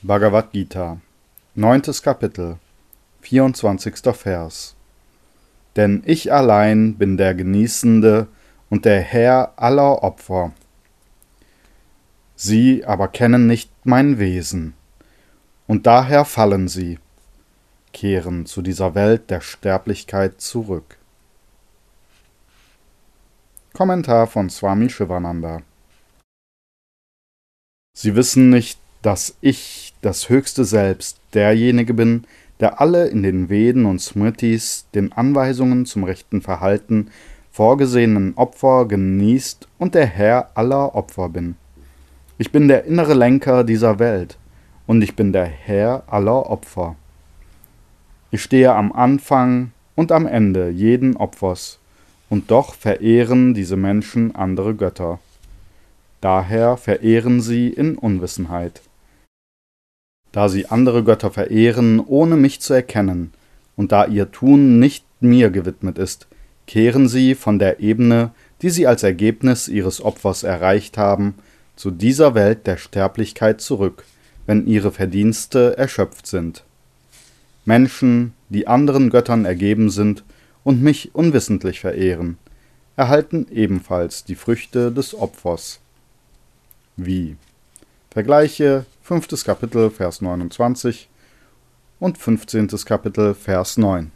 Bhagavad Gita, 9. Kapitel, 24. Vers. Denn ich allein bin der Genießende und der Herr aller Opfer. Sie aber kennen nicht mein Wesen, und daher fallen sie, kehren zu dieser Welt der Sterblichkeit zurück. Kommentar von Swami Shivananda Sie wissen nicht, dass ich, das höchste Selbst, derjenige bin, der alle in den Veden und Smritis, den Anweisungen zum rechten Verhalten, vorgesehenen Opfer genießt und der Herr aller Opfer bin. Ich bin der innere Lenker dieser Welt und ich bin der Herr aller Opfer. Ich stehe am Anfang und am Ende jeden Opfers, und doch verehren diese Menschen andere Götter. Daher verehren sie in Unwissenheit da sie andere Götter verehren, ohne mich zu erkennen, und da ihr Tun nicht mir gewidmet ist, kehren sie von der Ebene, die sie als Ergebnis ihres Opfers erreicht haben, zu dieser Welt der Sterblichkeit zurück, wenn ihre Verdienste erschöpft sind. Menschen, die anderen Göttern ergeben sind und mich unwissentlich verehren, erhalten ebenfalls die Früchte des Opfers. Wie? Vergleiche 5. Kapitel, Vers 29 und 15. Kapitel, Vers 9.